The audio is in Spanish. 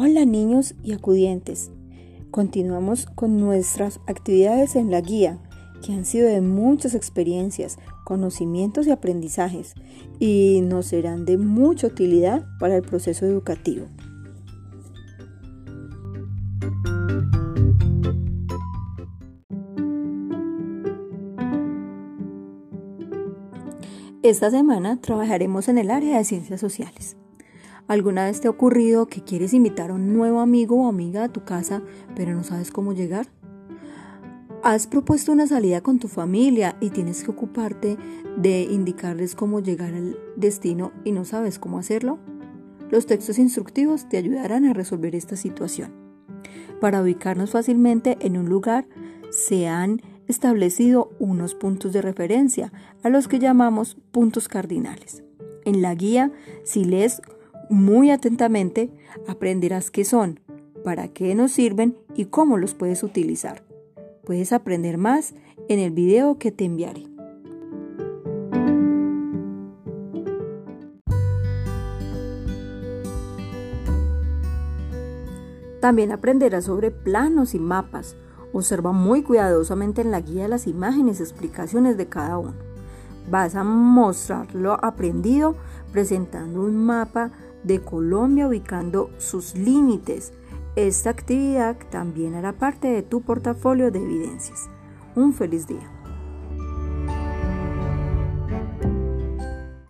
Hola niños y acudientes. Continuamos con nuestras actividades en la guía, que han sido de muchas experiencias, conocimientos y aprendizajes, y nos serán de mucha utilidad para el proceso educativo. Esta semana trabajaremos en el área de ciencias sociales. ¿Alguna vez te ha ocurrido que quieres invitar a un nuevo amigo o amiga a tu casa, pero no sabes cómo llegar? Has propuesto una salida con tu familia y tienes que ocuparte de indicarles cómo llegar al destino y no sabes cómo hacerlo? Los textos instructivos te ayudarán a resolver esta situación. Para ubicarnos fácilmente en un lugar, se han establecido unos puntos de referencia, a los que llamamos puntos cardinales. En la guía, si lees muy atentamente, aprenderás qué son, para qué nos sirven y cómo los puedes utilizar. Puedes aprender más en el video que te enviaré. También aprenderás sobre planos y mapas. Observa muy cuidadosamente en la guía las imágenes y explicaciones de cada uno. Vas a mostrar lo aprendido presentando un mapa de Colombia ubicando sus límites. Esta actividad también hará parte de tu portafolio de evidencias. Un feliz día.